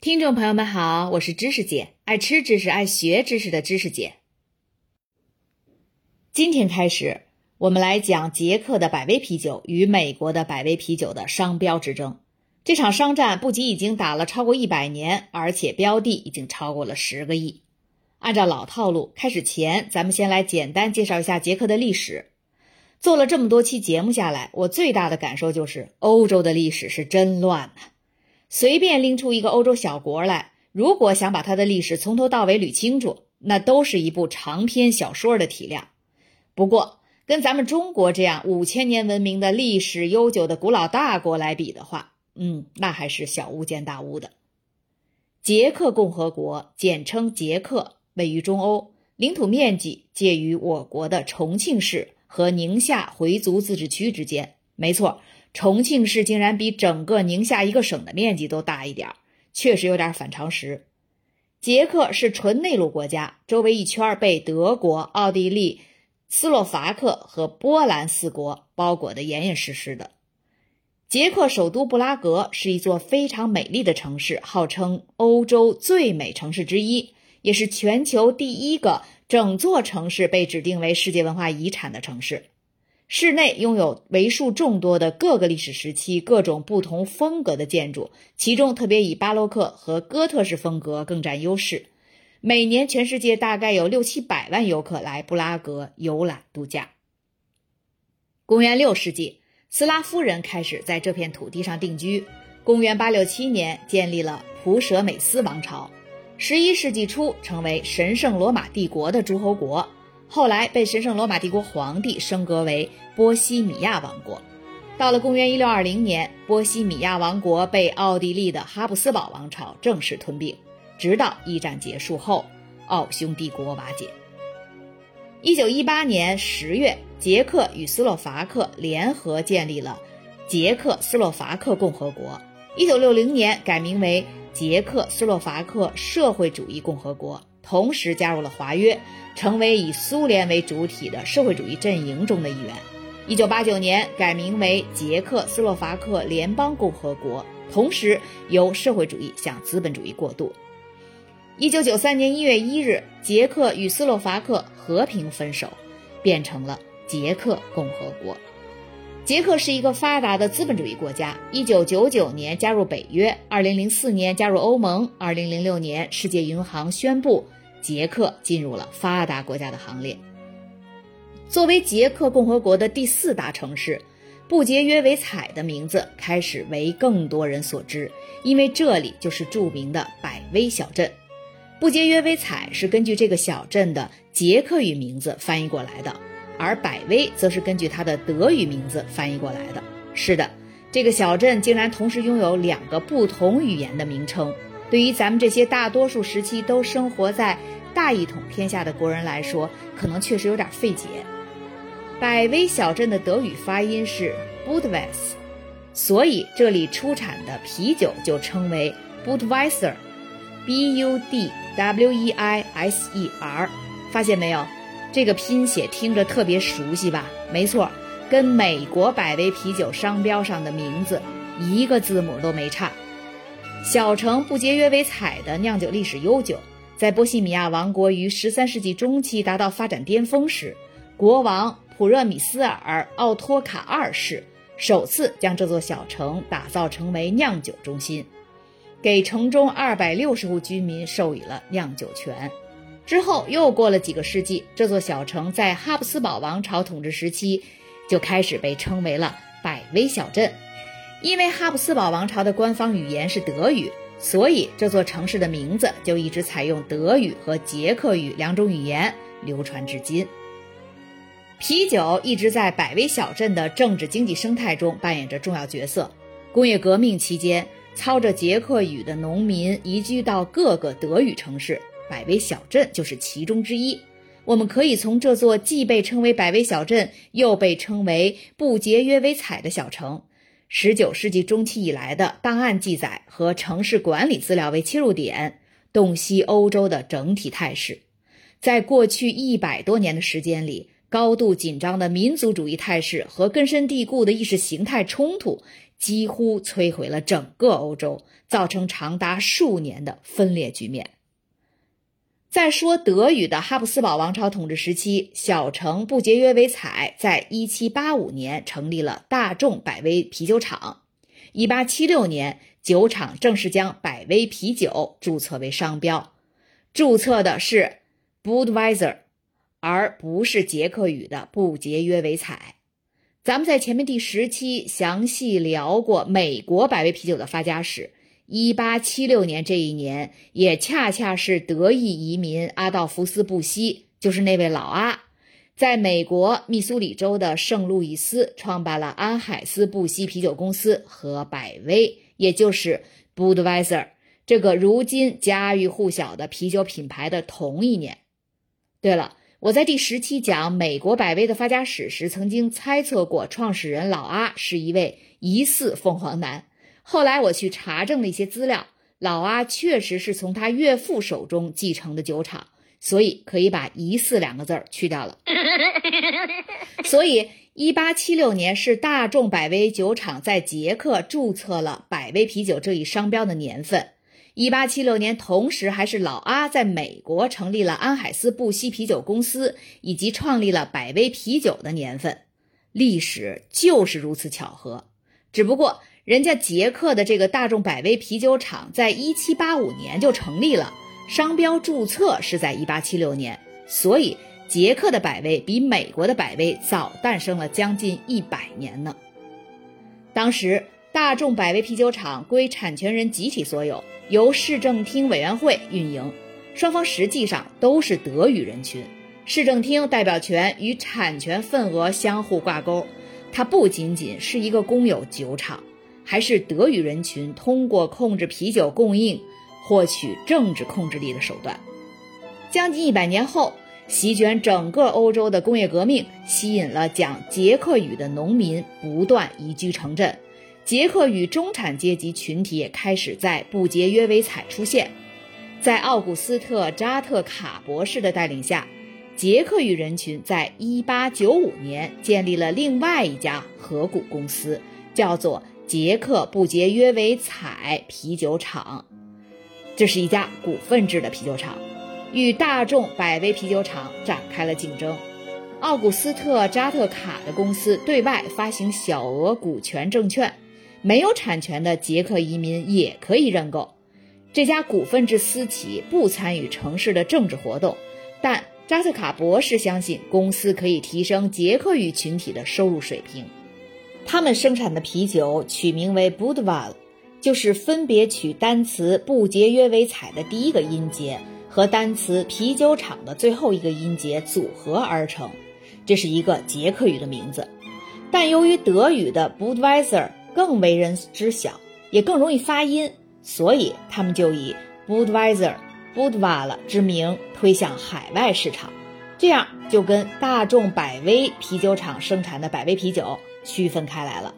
听众朋友们好，我是知识姐，爱吃知识、爱学知识的知识姐。今天开始，我们来讲捷克的百威啤酒与美国的百威啤酒的商标之争。这场商战不仅已经打了超过一百年，而且标的已经超过了十个亿。按照老套路，开始前咱们先来简单介绍一下捷克的历史。做了这么多期节目下来，我最大的感受就是欧洲的历史是真乱呐。随便拎出一个欧洲小国来，如果想把它的历史从头到尾捋清楚，那都是一部长篇小说的体量。不过，跟咱们中国这样五千年文明的历史悠久的古老大国来比的话，嗯，那还是小巫见大巫的。捷克共和国，简称捷克，位于中欧，领土面积介于我国的重庆市和宁夏回族自治区之间。没错。重庆市竟然比整个宁夏一个省的面积都大一点，确实有点反常识。捷克是纯内陆国家，周围一圈被德国、奥地利、斯洛伐克和波兰四国包裹得严严实实的。捷克首都布拉格是一座非常美丽的城市，号称欧洲最美城市之一，也是全球第一个整座城市被指定为世界文化遗产的城市。室内拥有为数众多的各个历史时期、各种不同风格的建筑，其中特别以巴洛克和哥特式风格更占优势。每年，全世界大概有六七百万游客来布拉格游览度假。公元六世纪，斯拉夫人开始在这片土地上定居。公元八六七年，建立了普舍美斯王朝。十一世纪初，成为神圣罗马帝国的诸侯国。后来被神圣罗马帝国皇帝升格为波西米亚王国。到了公元一六二零年，波西米亚王国被奥地利的哈布斯堡王朝正式吞并，直到一战结束后，奥匈帝国瓦解。一九一八年十月，捷克与斯洛伐克联合建立了捷克斯洛伐克共和国。一九六零年改名为捷克斯洛伐克社会主义共和国。同时加入了华约，成为以苏联为主体的社会主义阵营中的一员。一九八九年改名为捷克斯洛伐克联邦共和国，同时由社会主义向资本主义过渡。一九九三年一月一日，捷克与斯洛伐克和平分手，变成了捷克共和国。捷克是一个发达的资本主义国家。一九九九年加入北约，二零零四年加入欧盟，二零零六年世界银行宣布。捷克进入了发达国家的行列。作为捷克共和国的第四大城市，布杰约维采的名字开始为更多人所知，因为这里就是著名的百威小镇。布杰约维采是根据这个小镇的捷克语名字翻译过来的，而百威则是根据它的德语名字翻译过来的。是的，这个小镇竟然同时拥有两个不同语言的名称。对于咱们这些大多数时期都生活在大一统天下的国人来说，可能确实有点费解。百威小镇的德语发音是 Budweis，所以这里出产的啤酒就称为 Budweiser，B U D W E I S E R。发现没有？这个拼写听着特别熟悉吧？没错，跟美国百威啤酒商标上的名字一个字母都没差。小城不节约为采的酿酒历史悠久，在波西米亚王国于十三世纪中期达到发展巅峰时，国王普热米斯尔奥托卡二世首次将这座小城打造成为酿酒中心，给城中二百六十户居民授予了酿酒权。之后又过了几个世纪，这座小城在哈布斯堡王朝统治时期就开始被称为了百威小镇。因为哈布斯堡王朝的官方语言是德语，所以这座城市的名字就一直采用德语和捷克语两种语言流传至今。啤酒一直在百威小镇的政治经济生态中扮演着重要角色。工业革命期间，操着捷克语的农民移居到各个德语城市，百威小镇就是其中之一。我们可以从这座既被称为百威小镇，又被称为不节约为彩的小城。十九世纪中期以来的档案记载和城市管理资料为切入点，洞悉欧洲的整体态势。在过去一百多年的时间里，高度紧张的民族主义态势和根深蒂固的意识形态冲突，几乎摧毁了整个欧洲，造成长达数年的分裂局面。再说德语的哈布斯堡王朝统治时期，小城不节约为采，在1785年成立了大众百威啤酒厂。1876年，酒厂正式将百威啤酒注册为商标，注册的是 Budweiser，而不是捷克语的不节约为采。咱们在前面第十期详细聊过美国百威啤酒的发家史。一八七六年这一年，也恰恰是德裔移民阿道夫斯·布希，就是那位老阿，在美国密苏里州的圣路易斯创办了安海斯布希啤酒公司和百威，也就是 Budweiser 这个如今家喻户晓的啤酒品牌的同一年。对了，我在第十期讲美国百威的发家史时，曾经猜测过创始人老阿是一位疑似凤凰男。后来我去查证了一些资料，老阿确实是从他岳父手中继承的酒厂，所以可以把“疑似”两个字儿去掉了。所以，一八七六年是大众百威酒厂在捷克注册了百威啤酒这一商标的年份。一八七六年，同时还是老阿在美国成立了安海斯布希啤酒公司以及创立了百威啤酒的年份。历史就是如此巧合，只不过。人家捷克的这个大众百威啤酒厂在一七八五年就成立了，商标注册是在一八七六年，所以捷克的百威比美国的百威早诞生了将近一百年呢。当时大众百威啤酒厂归产权人集体所有，由市政厅委员会运营，双方实际上都是德语人群，市政厅代表权与产权份额相互挂钩，它不仅仅是一个公有酒厂。还是德语人群通过控制啤酒供应获取政治控制力的手段。将近一百年后，席卷整个欧洲的工业革命吸引了讲捷克语的农民不断移居城镇，捷克语中产阶级群体也开始在不节约为采出现。在奥古斯特·扎特卡博士的带领下，捷克语人群在1895年建立了另外一家合谷公司，叫做。捷克不节约为采啤酒厂，这是一家股份制的啤酒厂，与大众百威啤酒厂展开了竞争。奥古斯特扎特卡的公司对外发行小额股权证券，没有产权的捷克移民也可以认购。这家股份制私企不参与城市的政治活动，但扎特卡博士相信公司可以提升捷克语群体的收入水平。他们生产的啤酒取名为 Budvar，就是分别取单词“不节约为彩”的第一个音节和单词“啤酒厂”的最后一个音节组合而成。这是一个捷克语的名字，但由于德语的 Budweiser 更为人知晓，也更容易发音，所以他们就以 Budweiser、Budvar 之名推向海外市场。这样就跟大众百威啤酒厂生产的百威啤酒。区分开来了，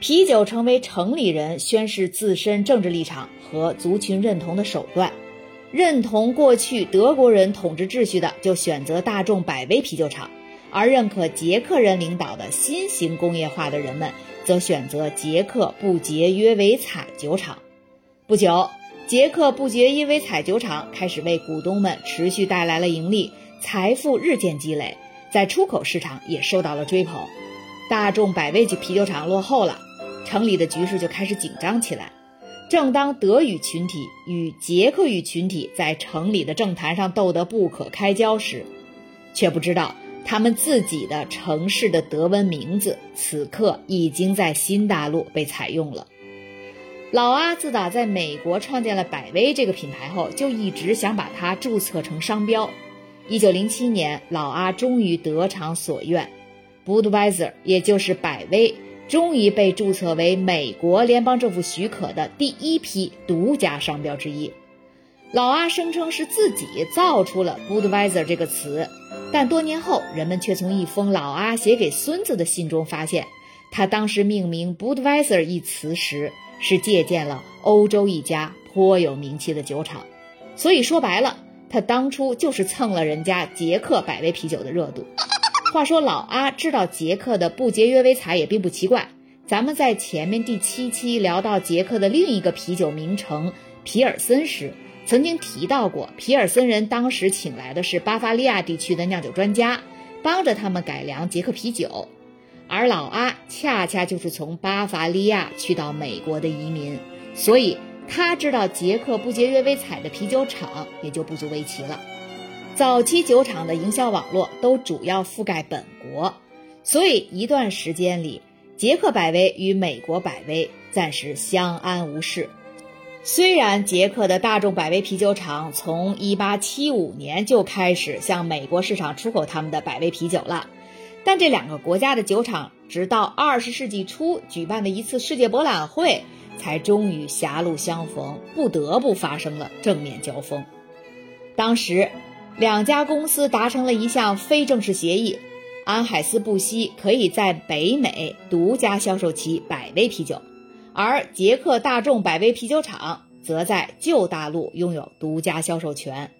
啤酒成为城里人宣示自身政治立场和族群认同的手段。认同过去德国人统治秩序的，就选择大众百威啤酒厂；而认可捷克人领导的新型工业化的人们，则选择捷克不节约为采酒厂。不久，捷克不节约为采酒厂开始为股东们持续带来了盈利，财富日渐积累，在出口市场也受到了追捧。大众百威啤酒厂落后了，城里的局势就开始紧张起来。正当德语群体与捷克语群体在城里的政坛上斗得不可开交时，却不知道他们自己的城市的德文名字此刻已经在新大陆被采用了。老阿自打在美国创建了百威这个品牌后，就一直想把它注册成商标。一九零七年，老阿终于得偿所愿。Budweiser，也就是百威，终于被注册为美国联邦政府许可的第一批独家商标之一。老阿声称是自己造出了 Budweiser 这个词，但多年后，人们却从一封老阿写给孙子的信中发现，他当时命名 Budweiser 一词时是借鉴了欧洲一家颇有名气的酒厂。所以说白了，他当初就是蹭了人家捷克百威啤酒的热度。话说老阿知道捷克的不节约为彩也并不奇怪，咱们在前面第七期聊到捷克的另一个啤酒名城皮尔森时，曾经提到过，皮尔森人当时请来的是巴伐利亚地区的酿酒专家，帮着他们改良捷克啤酒。而老阿恰恰就是从巴伐利亚去到美国的移民，所以他知道捷克不节约为采的啤酒厂也就不足为奇了。早期酒厂的营销网络都主要覆盖本国，所以一段时间里，捷克百威与美国百威暂时相安无事。虽然捷克的大众百威啤酒厂从1875年就开始向美国市场出口他们的百威啤酒了。但这两个国家的酒厂，直到二十世纪初举办的一次世界博览会，才终于狭路相逢，不得不发生了正面交锋。当时，两家公司达成了一项非正式协议：安海斯布希可以在北美独家销售其百威啤酒，而捷克大众百威啤酒厂则在旧大陆拥有独家销售权。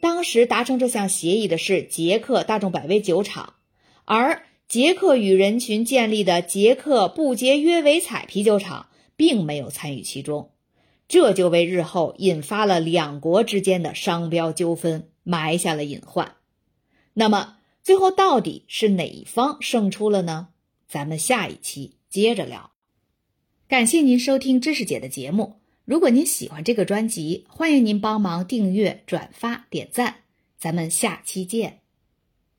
当时达成这项协议的是捷克大众百威酒厂。而捷克与人群建立的捷克不节约维采啤酒厂并没有参与其中，这就为日后引发了两国之间的商标纠纷埋下了隐患。那么，最后到底是哪一方胜出了呢？咱们下一期接着聊。感谢您收听知识姐的节目。如果您喜欢这个专辑，欢迎您帮忙订阅、转发、点赞。咱们下期见。